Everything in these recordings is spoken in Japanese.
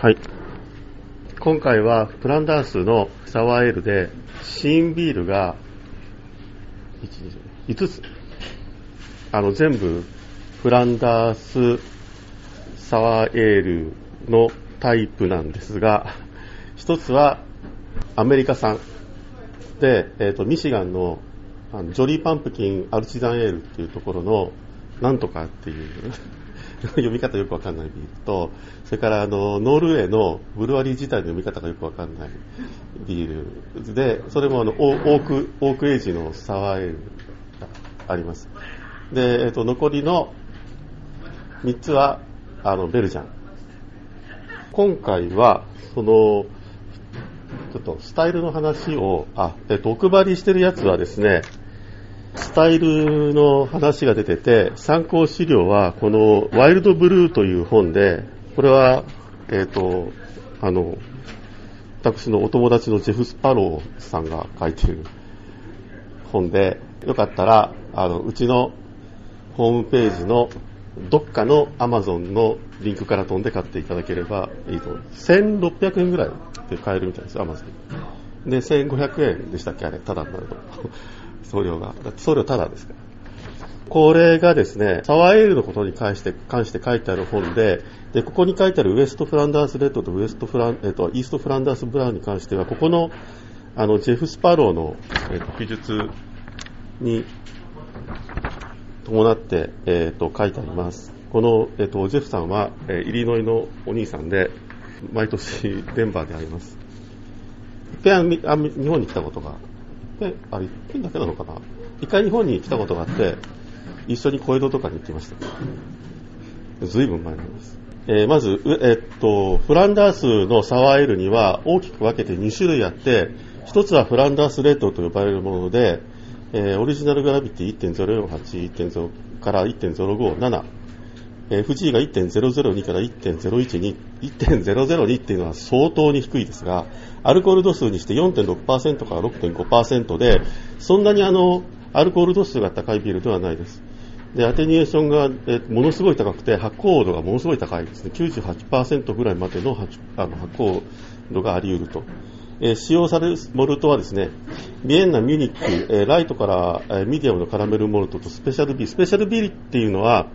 はい。今回はプランダースのサワーエールで、シーンビールが1、5つ。あの、全部、フランダースサワーエールのタイプなんですが、一つはアメリカ産で、えっ、と、ミシガンのあのジョリーパンプキンアルチザンエールっていうところの、なんとかっていう読み方よくわかんないビールと、それからあの、ノルウェーのブルワリー自体の読み方がよくわかんないビールで、それもあの、オーク、オークエイジのサワーエールがあります。で、えっ、と、残りの3つは、あの、ベルジャン。今回は、その、ちょっとスタイルの話を、あ、えっと、お配りしてるやつはですね、スタイルの話が出てて、参考資料はこのワイルドブルーという本で、これは、えっ、と、あの、私のお友達のジェフ・スパローさんが書いてる本で、よかったら、あの、うちのホームページのどっかのアマゾンのリンクから飛んで買っていただければいいと思います。1600円ぐらいで買えるみたいです、アマゾン。で、1500円でしたっけあれ、ただになると。送料が。だって送料ただですから。これがですね、サワーエールのことに関して関して書いてある本で、で、ここに書いてあるウエストフランダースレッドとウエストフラン、えっと、イーストフランダースブラウンに関しては、ここの、あの、ジェフ・スパローの、えっと、記述に伴って、えっと、書いてあります。この、えっと、ジェフさんは、えイリノイのお兄さんで、毎年デンバーで会います。一遍日本に来たことがで、あれ、1回だけなのかな。一回日本に来たことがあって、一緒に小江戸とかに行ってました。ずいぶん前なんです。えー、まず、えっと、フランダースのサワーエールには大きく分けて2種類あって、一つはフランダースレッドと呼ばれるもので、えー、オリジナルグラビティ1.048、1.0から1.057、えー、富士が1.002から1.012、1.002っていうのは相当に低いですが、アルコール度数にして4.6%から6.5%で、そんなにあの、アルコール度数が高いビールではないです。で、 attenuation が、えものすごい高くて、発酵度がものすごい高いですね。98%ぐらいまでの発あの発酵度があり得ると。えー、使用されるモルトはですね、 Vienna、Munich、えー、ライトから、えー、ミディアムのカラメルモルトとスペシャルビール。スペシャルビールっていうのは、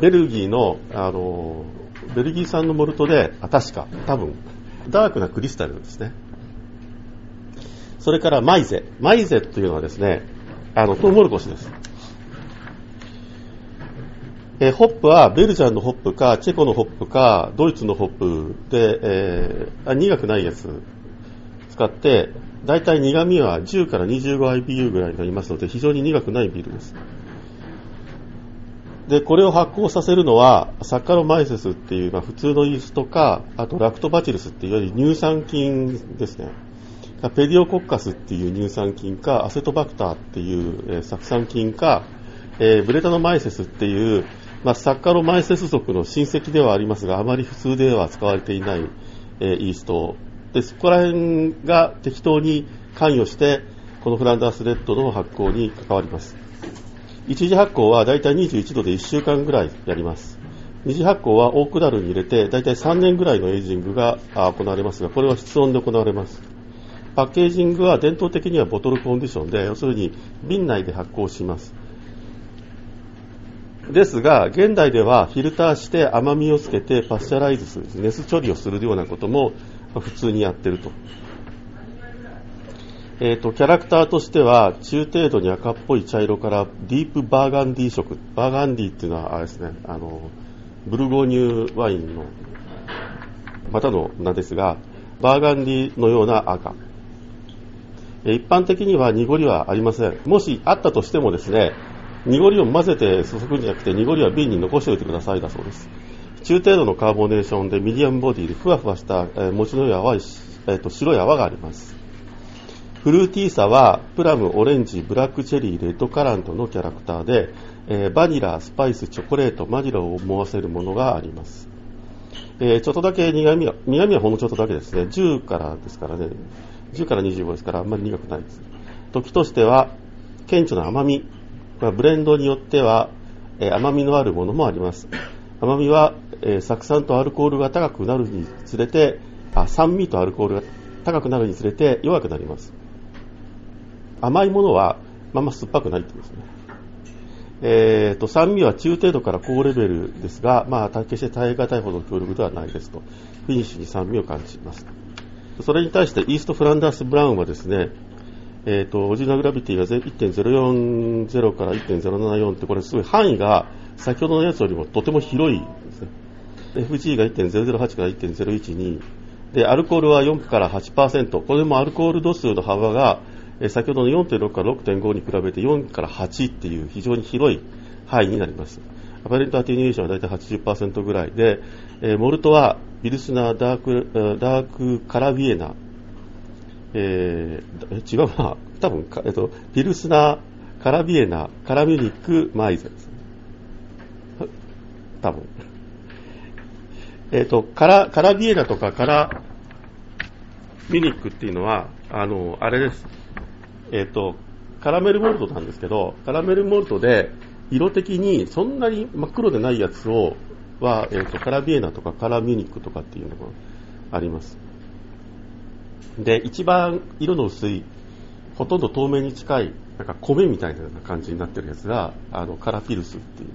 ベルギーの、あの、ベルギー産のモルトで、あ、確か、多分、ダークなクリスタルですね。それからマイゼ。マイゼというのはですね、あの、トウモロコシです。え、ホップはベルジャンのホップか、チェコのホップか、ドイツのホップで、えー、あ苦くないやつ使って、だいたい苦味は10から 25IBU ぐらいになりますので、非常に苦くないビールです。で、これを発酵させるのは、サッカロマイセスっていう、まあ、普通のイーストか、あとラクトバチルスっていうより乳酸菌ですね。ペディオコッカスっていう乳酸菌か、アセトバクターっていう、えー、酢酸菌か、えー、ブレタノマイセスっていう、まあ、サッカロマイセス属の親戚ではありますが、あまり普通では使われていない、えー、イーストで、そこら辺が適当に関与して、このフランダースレッドの発酵に関わります。一次発酵はだいたい21度で1週間ぐらいやります。二次発酵はオークダルに入れてだいたい3年ぐらいのエイジングが行われますが、これは室温で行われます。パッケージングは伝統的にはボトルコンディションで、要するに瓶内で発酵します。ですが、現代ではフィルターして甘みをつけてパスチャライズする、熱処理をするようなことも普通にやってると。えーと、キャラクターとしては中程度に赤っぽい茶色から deep burgundy 色。 burgundy っていうのはあれですね。あのブルゴーニュワインのまたの名ですが burgundy のような赤。一般的には濁りはありません。もしあったとしてもですね濁りを混ぜて注ぐんじゃなくて濁りは瓶に残しておいてくださいだそうです。中程度の carbonation でミディアムボディでふわふわした、えー、持ちの良い泡、えーと白い泡があります。フルーティーさはプラム、オレンジ、ブラックチェリー、レッドカラントのキャラクターで、えー、バニラ、スパイス、チョコレート、マニラを思わせるものがあります。えー、ちょっとだけ苦味は、苦味はほんのちょっとだけですね。10からですからね。10から25ですからあんまり苦くないです。時としては、顕著な甘み。まあ、ブレンドによっては、えー、甘みのあるものもあります。甘みは、え、酢酸とアルコールが高くなるにつれてあ酸味とアルコールが高くなるにつれて弱くなります甘いものはまあま酸っぱくないってことですねえーと、酸味は中程度から高レベルですが、まあ、決して耐え難いほど強力ではないですと。フィニッシュに酸味を感じます。それに対してイーストフランダース・ブラウンはですね、えーと、オジナグラビティが1.040から1.074ってこれすごい範囲が先ほどのやつよりもとても広いですね。FG が1.008から1.012で、アルコールは4から8%。これもアルコール度数の幅がえ先ほどの4.6から6.5に比べて4から8っていう非常に広い範囲になります。アパレントアティニューションは大体80%ぐらいで、えモルトはビルスナーダーク、ダークカラビエナ、えー、違うな、多分、えっと、ビルスナーカラビエナ、カラミュニックマイゼです。多分。えっ、と、カラ、カラビエナとかカラミュニックっていうのは、あの、あれです。えっ、ー、と、カラメルモルトなんですけど、カラメルモルトで、色的にそんなに真っ黒でないやつを、は、えっ、ー、と、カラビエナとかカラミュニックとかっていうのがあります。で、一番色の薄い、ほとんど透明に近い、なんか米みたいな感じになってるやつが、あの、カラフィルスっていう。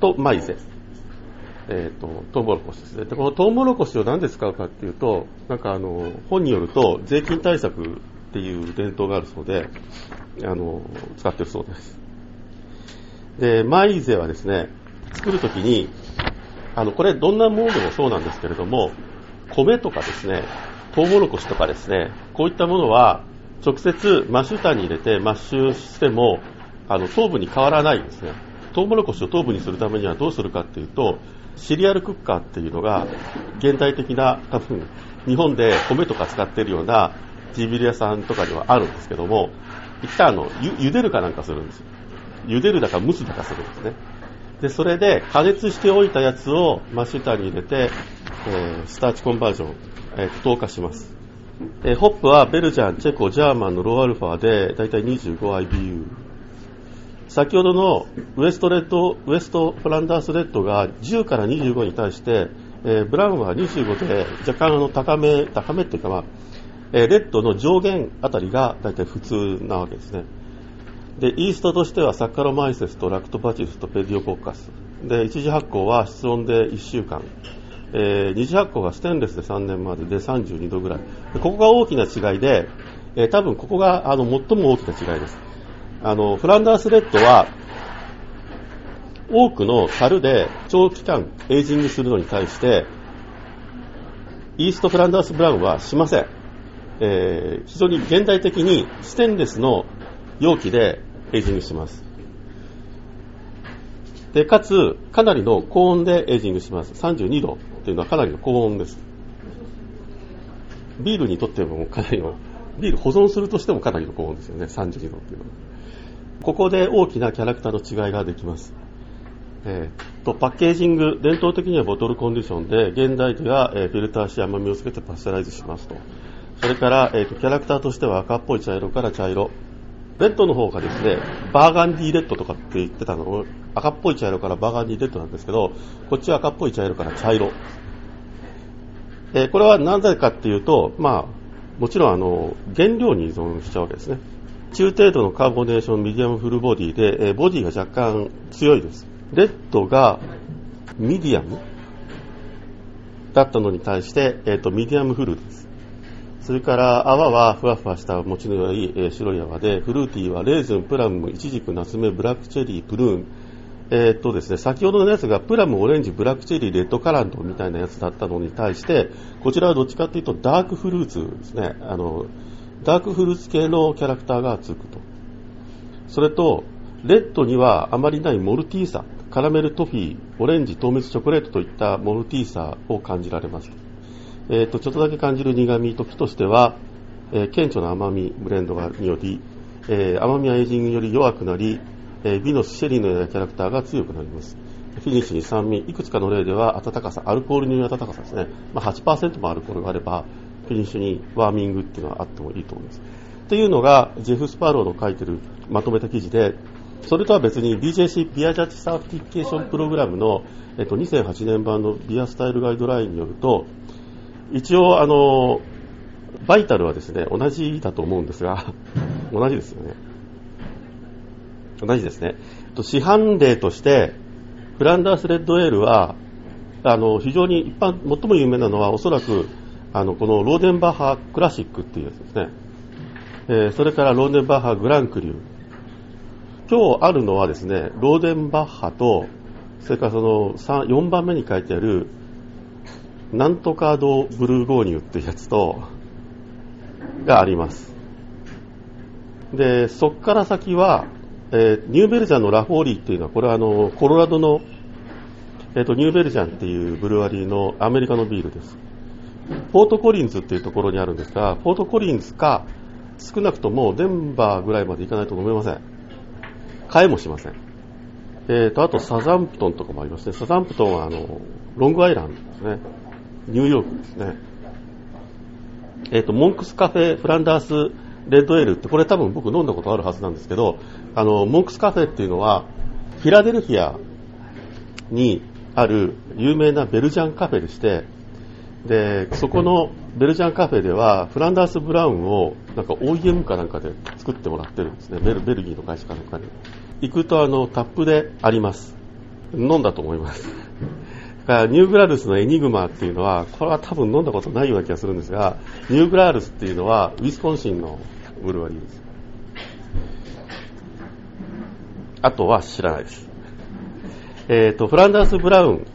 と、マイゼ。えーと、トウモロコシですね。でこのトウモロコシを何で使うかっていうとなんかあの本によると税金対策っていう伝統があるそうであの使ってるそうです。でマイゼはですね作るときにあのこれどんなものでもそうなんですけれども米とかですねトウモロコシとかですねこういったものは直接マッシュタンに入れてマッシュしてもあの糖分に変わらないんですね。トウモロコシを糖分にするためにはどうするかっていうとシリアルクッカーっていうのが、現代的な、多分、日本で米とか使ってるようなジビリ屋さんとかにはあるんですけども、一旦あの、ゆ、茹でるかなんかするんですよ。茹でるだか蒸すだかするんですね。で、それで加熱しておいたやつを mash tun に入れて、えー、 starch conversion、えー、糖化します。えー、ホップは Belgian、チェコ、 German の low alpha で、だいたい 25IBU 先ほどのウエストレッド、ウエストフランダースレッドが10から25に対して、えー、ブラウンは25で若干の高め、高めっていうかまあ、えー、レッドの上限あたりが大体普通なわけですね。で、イーストとしてはサッカロマイセスとラクトパチスとペディオコッカス。で、一次発酵は室温で1週間。えー、二次発酵がステンレスで3年までで32度ぐらい。ここが大きな違いで、えー、多分ここがあの最も大きな違いです。あの、フランダースレッドは、多くの樽で長期間エイジングするのに対して、イーストフランダースブラウンはしません。えー、非常に現代的にステンレスの容器でエイジングします。で、かつ、かなりの高温でエイジングします。32度というのはかなりの高温です。ビールにとってもかなりの、ビール保存するとしてもかなりの高温ですよね、32度っていうのは。ここで大きなキャラクターの違いができます。えー、とパッケージング、伝統的には bottle condition で、現代では、えー、フィルターし甘みをつけて pasteurize しますと。それから、えーと、キャラクターとしては赤っぽい茶色から茶色。レッドの方がですね、 burgundy red とかって言ってたの赤っぽい茶色から burgundy red なんですけど、こっちは赤っぽい茶色から茶色。えー、これはなぜかっていうと、まあ、もちろんあの、原料に依存しちゃうわけですね。中程度の carbonation、medium full body で、え、ボディが若干強いです。レッドがミディアムだったのに対して、えーと、 medium full です。それから泡はふわふわした持ちの良い、えー、白い泡で、フルーティーはレーズン、プラム、イチジク、ナツメ、ブラックチェリー、プルーン、えー、っとですね、先ほどのやつがプラム、オレンジ、ブラックチェリー、 red currant みたいなやつだったのに対して、こちらはどっちかというと dark fruit ですね。あの、 dark fruit 系のキャラクターがつくと。それと、レッドにはあまりない malty さ、カラメル、トフィー、オレンジ、糖蜜、チョコレートといった malty さを感じられます。えっ、ー、と、ちょっとだけ感じる苦味、時としては、えー、顕著な甘み、ブレンドがにより、えー、甘みはエイジングより弱くなり、えー、 vinous、シェリーのようなキャラクターが強くなります。フィニッシュに酸味、いくつかの例では温かさ、アルコールによる温かさですね。まあ、8%もアルコールがあれば、フィニッシュに warming っていうのはあってもいいと思います。っていうのが、ジェフ・スパーローの書いてる、まとめた記事で、それとは別に BJC Beer Judge Certification Program の、えっと、2008年版のビアスタイルガイドラインによると、一応、あの、バイタルはですね、同じだと思うんですが、同じですよね。同じですね。市販例として、フランダースレッドエールは、あの、非常に一般、最も有名なのは、おそらく、あの、このローデンバッハクラシックっていうやつですね。えー、それからローデンバッハグランクリュー。今日あるのはですね、ローデンバッハと、それからその4番目に書いてある、なんとかドブルーゴーニュっていうやつと、があります。で、そっから先は、えー、ニューベルジャンのラフォーリーっていうのは、これはあの、コロラドの、えっ、ー、と、ニューベルジャンっていうブルワリーのアメリカのビールです。ポートコリンズっていうところにあるんですが、ポートコリンズか、少なくともデンバーぐらいまで行かないと飲めません。買えもしません。えーと、あとサザンプトンとかもありますね。サザンプトンはあの、ロングアイランドですね。ニューヨークですね。えっ、ー、と、モンクスカフェフランダースレッドエールって、これ多分僕飲んだことあるはずなんですけど、あの、モンクスカフェっていうのは、フィラデルフィアにある有名なベルジャンカフェでして、で、そこのベルジャンカフェでは、フランダース・ブラウンを、なんか OEM かなんかで作ってもらってるんですね。ベルベルギーの会社かなんかに。行くと、あの、タップであります。飲んだと思います。ニューグラルスのエニグマっていうのは、これは多分飲んだことないような気がするんですが、ニューグラルスっていうのは、ウィスコンシンのブルワリーです。あとは知らないです。えっ、ー、と、フランダース・ブラウン、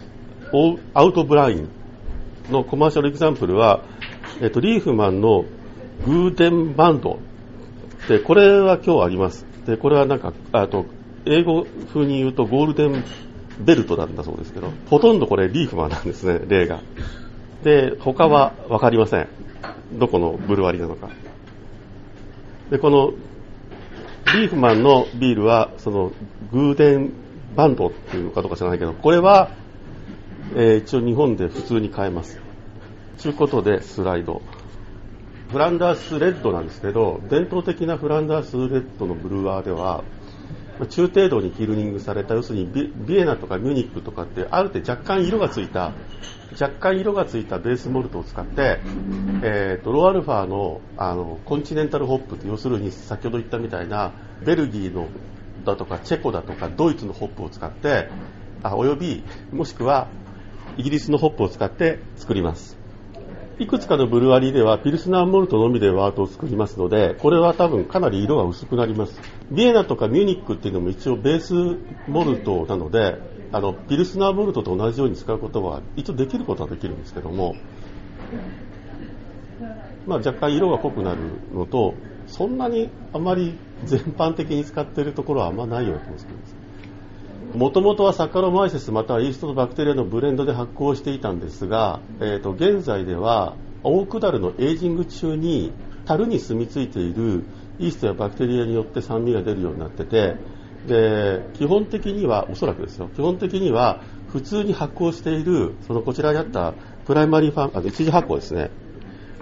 アウト・ブラインのコマーシャルエグザンプルは、えっ、と、リーフマンのグーデンバンド。で、これは今日あります。で、これはなんか、あと、英語風に言うとゴールデンベルトなんだそうですけど、ほとんどこれリーフマンなんですね、例が。で、他はわかりません。どこのブルワリなのか。で、このリーフマンのビールは、そのグーデンバンドっていうのかどうか知らないけど、これは、えー、一応日本で普通に買えます。ということで、スライド。フランダースレッドなんですけど、伝統的なフランダースレッドのブルワーでは、中程度にキルニングされた、要するにビエナとかミュニックとかって、ある程度若干色がついた、若干色がついたベースモルトを使って、えーと、ローアルファのあのコンチネンタルホップって要するに先ほど言ったみたいなベルギーのだとかチェコだとかドイツのホップを使ってあおよびもしくはイギリスのホップを使って作ります。いくつかのブルワリーではピルスナーモルトのみでワートを作りますのでこれは多分かなり色が薄くなります。ビエナとかミュニックっていうのも一応ベースモルトなのであのピルスナーモルトと同じように使うことは一応できることはできるんですけども、まあ、若干色が濃くなるのとそんなにあまり全般的に使っているところはあんまないような気がするんですもともとはサッカロマイセスまたはイーストとバクテリアのブレンドで発酵していたんですが、えー、と現在ではオークダルのエイジング中に樽に住み着いているイーストやバクテリアによって酸味が出るようになっててで基本的にはおそらくですよ。基本的には普通に発酵しているそのこちらにあったプライマリーファンあの一次発酵ですね。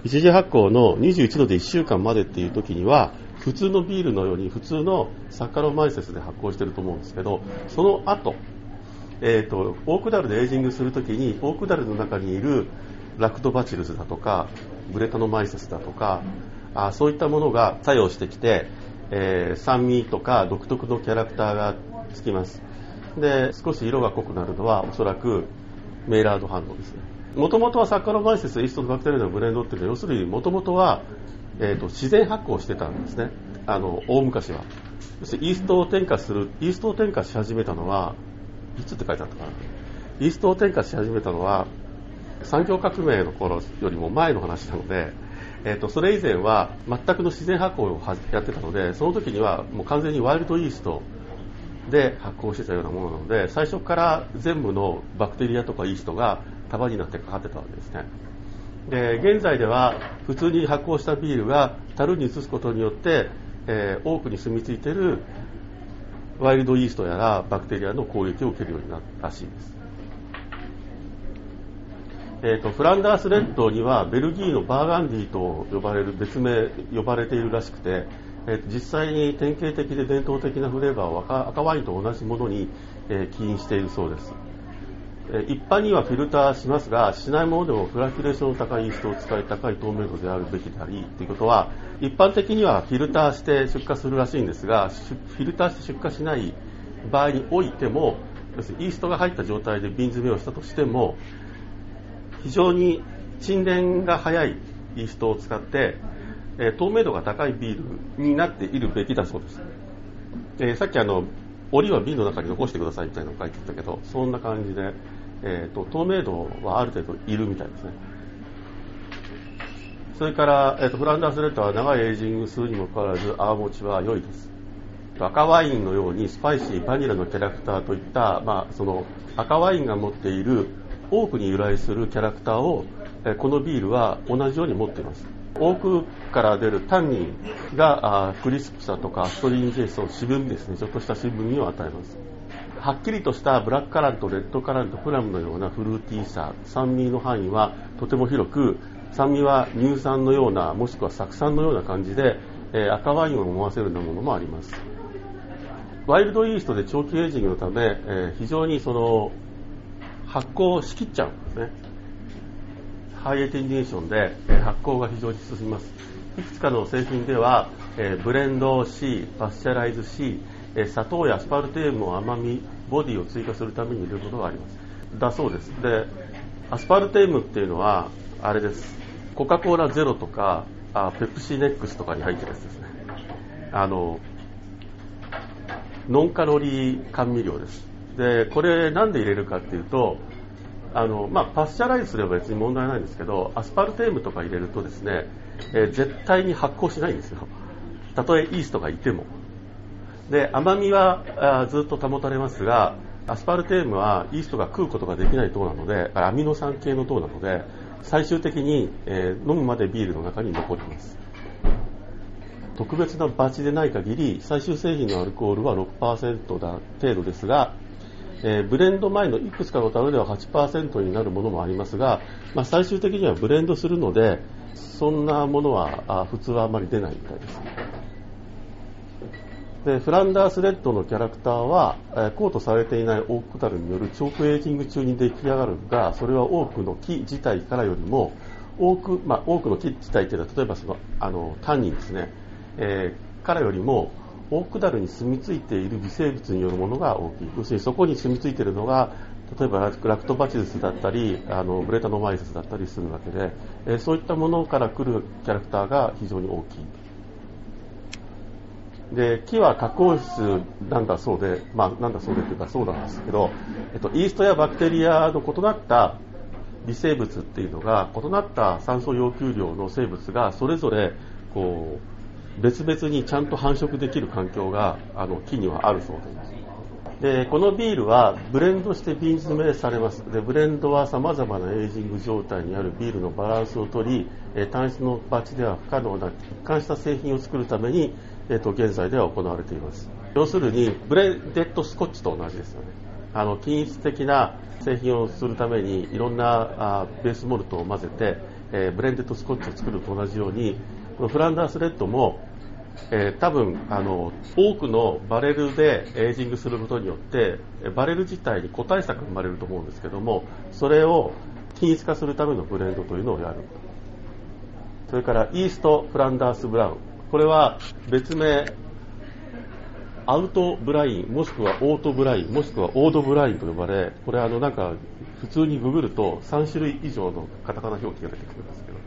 一次発酵の21度で1週間までっていう時には普通のビールのように普通のサッカロマイセスで発酵してると思うんですけどその後、えーと、オークダルでエイジングするときにオークダルの中にいるラクトバチルスだとかブレタノマイセスだとかあそういったものが作用してきて、えー、酸味とか独特のキャラクターがつきます。で少し色が濃くなるのはおそらくメイラード反応ですね。もともとはサッカロマイセスイーストバクテリアのブレンドっていうのは要するにもともとはえーと、自然発酵してたんですね、あの大昔は。そしてイーストを添加する、イーストを添加し始めたのは、いつって書いてあったかな、イーストを添加し始めたのは、産業革命の頃よりも前の話なので、えーと、それ以前は全くの自然発酵をやってたので、その時にはもう完全にワイルドイーストで発酵してたようなものなので、最初から全部のバクテリアとかイーストが束になってかかってたわけですね。で現在では普通に発酵したビールが樽に移すことによって、えー、多くに住み着いているワイルドイーストやらバクテリアの攻撃を受けるようになったらしいです、えーと、フランダースレッドにはベルギーのバーガンディと呼ばれる別名呼ばれているらしくてえー、実際に典型的で伝統的なフレーバーを赤赤ワインと同じものに、えー、起因しているそうです。一般にはフィルターしますが、しないものでもフラキュレーションの高いイーストを使い高い透明度であるべきであり、ということは、一般的にはフィルターして出荷するらしいんですが、フィルターして出荷しない場合においても、要するにイーストが入った状態で瓶詰めをしたとしても、非常に沈殿が早いイーストを使って、え透明度が高いビールになっているべきだそうです。えさっきあの、檻は瓶の中に残してくださいみたいなの書いてたけど、そんな感じで、えーと、透明度はある程度いるみたいですね。それから、えーと、フランダースレッドは長いエイジング数にもかかわらず泡持ちは良いです。赤ワインのようにスパイシー、バニラのキャラクターといった、まあ、その赤ワインが持っている多くに由来するキャラクターを、このビールは同じように持っています。多くから出るタンニンがクリスプさとかストリンジェイスト渋みですねちょっとした渋みを与えます。はっきりとしたブラックカラントレッドカラントプラムのようなフルーティーさ酸味の範囲はとても広く酸味は乳酸のようなもしくは酢酸のような感じで、えー、赤ワインを思わせるようなものもあります。ワイルドイーストで長期エイジングのため、えー、非常にその発酵しきっちゃうんですね。 high attenuation で発酵が非常に進みます。いくつかの製品では、えブレンド C、パスチャライズ C、砂糖やアスパルテームを甘み、ボディを追加するために入れることがあります。だそうです。で、アスパルテームっていうのは、あれです。コカ・コーラゼロとか、あペプシネックスとかに入ってるやつですね。あの、ノンカロリー甘味料です。で、これなんで入れるかっていうと、あのまあ、パスチャライズすれば別に問題ないんですけどアスパルテームとか入れるとですね、えー、絶対に発酵しないんですよ。たとえイーストがいても。で甘みはあずっと保たれますがアスパルテームはイーストが食うことができない糖なのでアミノ酸系の糖なので最終的に、えー、飲むまでビールの中に残ります。特別なバチでない限り最終製品のアルコールは6%だ程度ですがえー、ブレンド前のいくつかの樽では8%になるものもありますが、まあ、最終的にはブレンドするのでそんなものはあ普通はあまり出ないみたいです。でフランダースレッドのキャラクターは、えー、コートされていないオーク樽によるチョークエイジング中に出来上がるがそれは多くの木自体からよりも多く,、まあ、多くの木自体というのは例えばそのあのタンニンですね、えー、からよりもオークダルに住み着いている微生物によるものが大きい。要するにそこに住み着いているのが例えばラクトバチルスだったりあのブレタノマイセスだったりするわけで、えそういったものから来るキャラクターが非常に大きい。で木は加工質なんだそうで、まあ、なんだそうでというかそうなんですけど、えっと、イーストやバクテリアの異なった微生物っていうのが異なった酸素要求量の生物がそれぞれこう別々にちゃんと繁殖できる環境があの木にはあるそうです。でこのビールはブレンドして瓶詰めされます。でブレンドはさまざまなエイジング状態にあるビールのバランスをとり、え単一のバチでは不可能な一貫した製品を作るために、えー、と現在では行われています。要するにブレンデッドスコッチと同じですよね。あの均一的な製品をするためにいろんなあベースモルトを混ぜて、え、ブレンデッドスコッチを作ると同じようにフランダースレッドも、えー、多分あの多くのバレルでエイジングすることによってバレル自体に個体差が生まれると思うんですけどもそれを均一化するためのブレンドというのをやる。それからイーストフランダースブラウン。これは別名アウトブラインもしくはオートブラインもしくはオードブラインと呼ばれこれあのなんか普通にググると3種類以上のカタカナ表記が出てくるんですけど。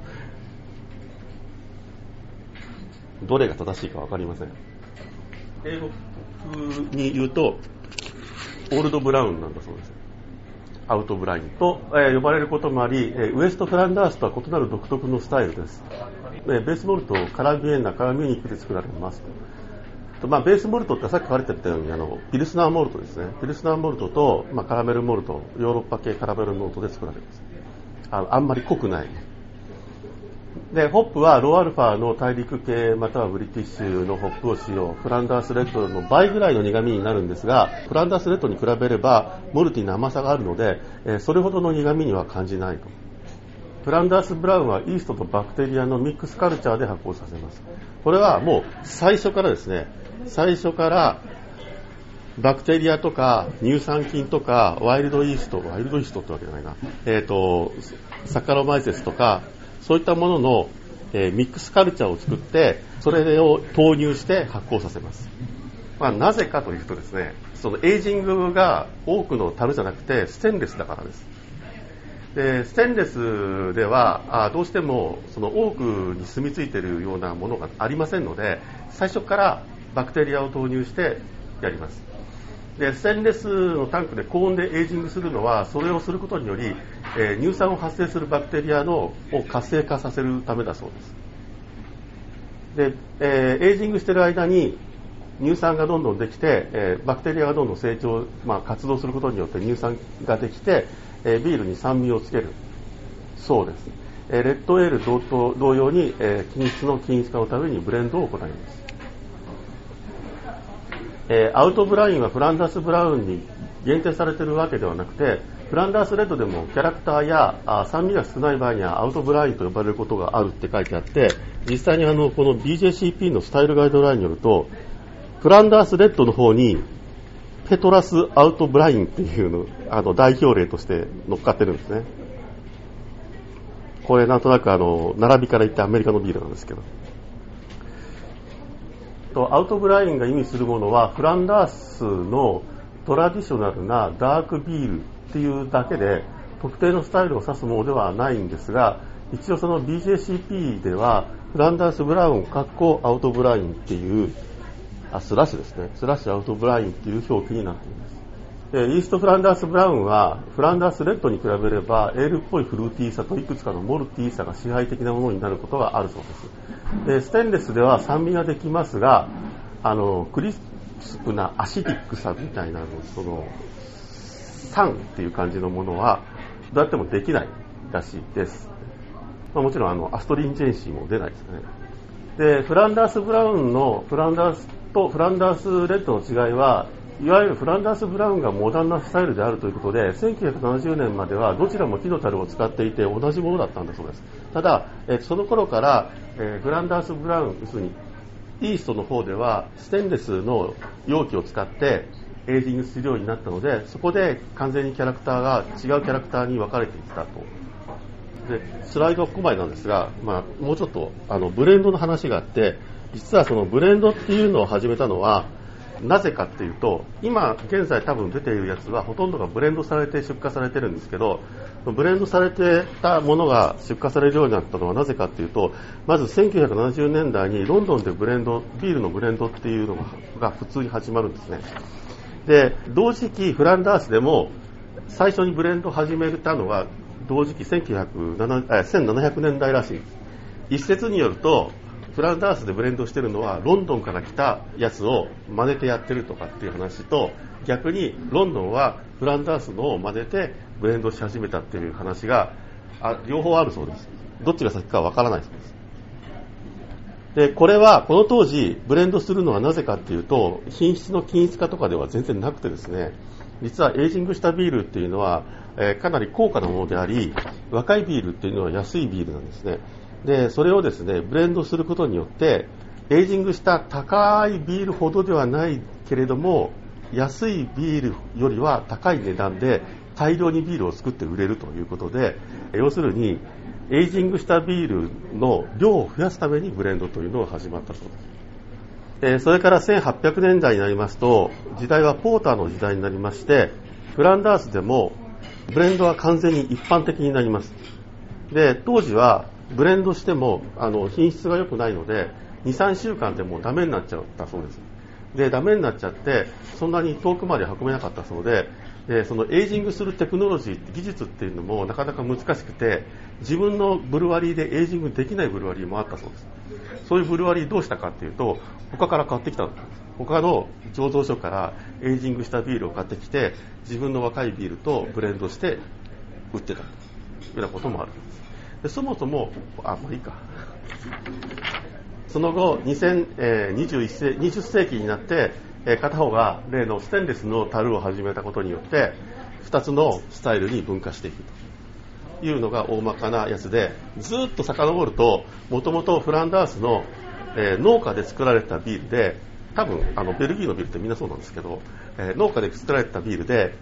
どれが正しいか分かりません。英語に言うと、オールドブラウンなんだそうです。アウトブラインと、えー、呼ばれることもあり、えー、ウエストフランダースとは異なる独特のスタイルです。えー、ベースモルトをカラビエンナ、カラミュニックで作られますと。まあ、ベースモルトってさっき書かれてたようにあのピルスナーモルトですねピルスナーモルトと、まあ、カラメルモルトヨーロッパ系カラメルモルトで作られますああんまり濃くないで、ホップはローアルファの大陸系またはブリティッシュのホップを使用。フランダースレッドの倍ぐらいの苦味になるんですが、フランダースレッドに比べればモルティの甘さがあるので、えそれほどの苦味には感じないと。フランダース・ブラウンはイーストとバクテリアのミックスカルチャーで発酵させます。これはもう最初からですね、最初からバクテリアとか乳酸菌とかワイルドイースト、ワイルドイーストってわけじゃないな、えっ、ー、と、サカロマイセスとか、そういったものの、えー、ミックスカルチャーを作って、それを投入して発酵させます。まあ、なぜかというとですね、そのエイジングが多くの樽じゃなくてステンレスだからです。でステンレスではあどうしてもその多くに住み着いているようなものがありませんので最初からバクテリアを投入してやりますでステンレスのタンクで高温でエイジングするのはそれをすることにより、えー、乳酸を発生するバクテリアのを活性化させるためだそうです。で、えー、エイジングしている間に乳酸がどんどんできて、えー、バクテリアがどんどん成長、まあ、活動することによって乳酸ができて、えビールに酸味をつける。そうです、えレッドエール同同様に、え均質の均一化のためにブレンドを行います、えアウトブラインはフランダース・ブラウンに限定されているわけではなくてフランダース・レッドでもキャラクターやあ酸味が少ない場合にはアウトブラインと呼ばれることがあるって書いてあって実際にあのこの BJCP のスタイルガイドラインによるとフランダース・レッドの方にペトラス・アウト・ブラインっていうのあの代表例として乗っかってるんですね。これなんとなくあの並びから言ってアメリカのビールなんですけど。とアウトブラインが意味するものはフランダースのトラディショナルなダークビールっていうだけで特定のスタイルを指すものではないんですが一応その BJCP ではフランダースブラウン、かっこアウトブラインっていうあスラッシュですね、スラッシュアウトブラインっていう表記になっています。イーストフランダースブラウンはフランダースレッドに比べればエールっぽいフルーティーさといくつかの malty さが支配的なものになることがあるそうです。でステンレスでは酸味ができますが、あの crisp な acetic さみたいなのその酸っていう感じのものはどうやってもできないらしいです。まあ、もちろんあの astringency も出ないですね。で、フランダース・ブラウンのフランダースとフランダースレッドの違いは、いわゆるフランダース・ブラウンがモダンなスタイルであるということで、1970年まではどちらも木の樽を使っていて同じものだったんだそうです。ただ、えその頃から、えフランダース・ブラウン、要するにイーストの方ではステンレスの容器を使ってエイジングするようになったので、そこで完全にキャラクターが違うキャラクターに分かれていったと。でスライド5枚なんですが、まあ、もうちょっとあのブレンドの話があって、実はそのブレンドっていうのを始めたのは、なぜかっていうと、今現在多分出ているやつはほとんどがブレンドされて出荷されてるんですけど、ブレンドされてたものが出荷されるようになったのはなぜかっていうと、まず1970年代にロンドンでブレンド、ビールのブレンドっていうのが普通に始まるんですね。で、同時期フランダースでも最初にブレンド始めたのは同時期1700年代らしい。一説によると、フランダースでブレンドしてるのはロンドンから来たやつを真似てやってるとかっていう話と逆にロンドンはフランダースのを真似てブレンドし始めたっていう話があ両方あるそうです。どっちが先かわからないそうです。でこれはこの当時ブレンドするのはなぜかっていうと品質の均一化とかでは全然なくてですね。実はエイジングしたビールっていうのは、えー、かなり高価なものであり若いビールっていうのは安いビールなんですね。で、それをですね、ブレンドすることによって、エイジングした高いビールほどではないけれども、安いビールよりは高い値段で大量にビールを作って売れるということで、要するに、エイジングしたビールの量を増やすためにブレンドというのが始まったそうです。それから1800年代になりますと、時代はポーターの時代になりまして、フランダースでもブレンドは完全に一般的になります。で、当時はブレンドしてもあの品質が良くないので23週間でもうダメになっちゃったそうです。でダメになっちゃってそんなに遠くまで運べなかったそうででそのエイジングするテクノロジー技術っていうのもなかなか難しくて自分のブルワリーでエイジングできないブルワリーもあったそうです。そういうブルワリーどうしたかっていうと他から買ってきた他の醸造所からエイジングしたビールを買ってきて自分の若いビールとブレンドして売ってたというようなこともある。んですでそもそも、あ、まあいいか。その後、2021世20世紀になって、え片方が例のステンレスの樽を始めたことによって、2つのスタイルに分化していくというのが大まかなやつで、ずっと遡ると、もともとフランダースの、え、農家で作られたビールで、多分あのベルギーのビールってみんなそうなんですけど、え、農家で作られたビールで、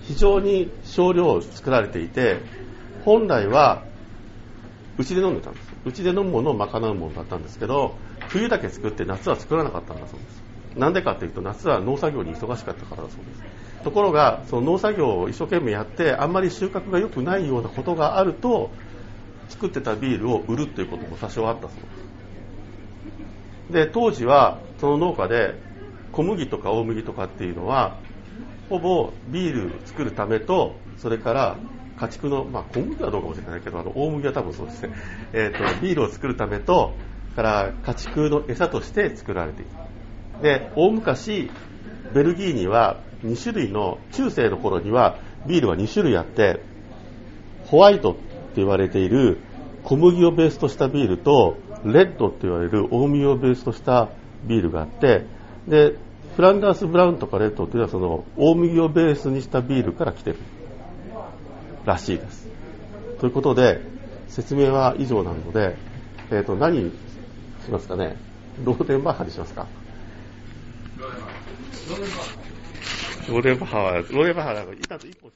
非常に少量作られていて、本来はうちで飲んでたんです。うちで飲むものを賄うものだったんですけど、冬だけ作って夏は作らなかったんだそうです。なんでかっていうと、夏は農作業に忙しかったからだそうです。ところが、その農作業を一生懸命やって、あんまり収穫が良くないようなことがあると、作ってたビールを売るということも多少あったそうです。で、当時は、その農家で、小麦とか大麦とかっていうのは、ほぼビール作るためと、それから家畜の、まあ、小麦はどうかもしれないけど、あの大麦は多分そうですね、えーと、ビールを作るためと、から家畜の餌として作られていた。で、大昔、ベルギーには2種類の、中世の頃にはビールは2種類あって、ホワイトって言われている小麦をベースとしたビールと、レッドって言われる大麦をベースとしたビールがあって、で、フランダースブラウンとかレッドっていうのはその大麦をベースにしたビールから来てるらしいです。ということで、説明は以上なので、えっ、ー、と、何しますかね？ローデンバッハにしますか？ローデンバッハは、ローデンバッハは、板と一本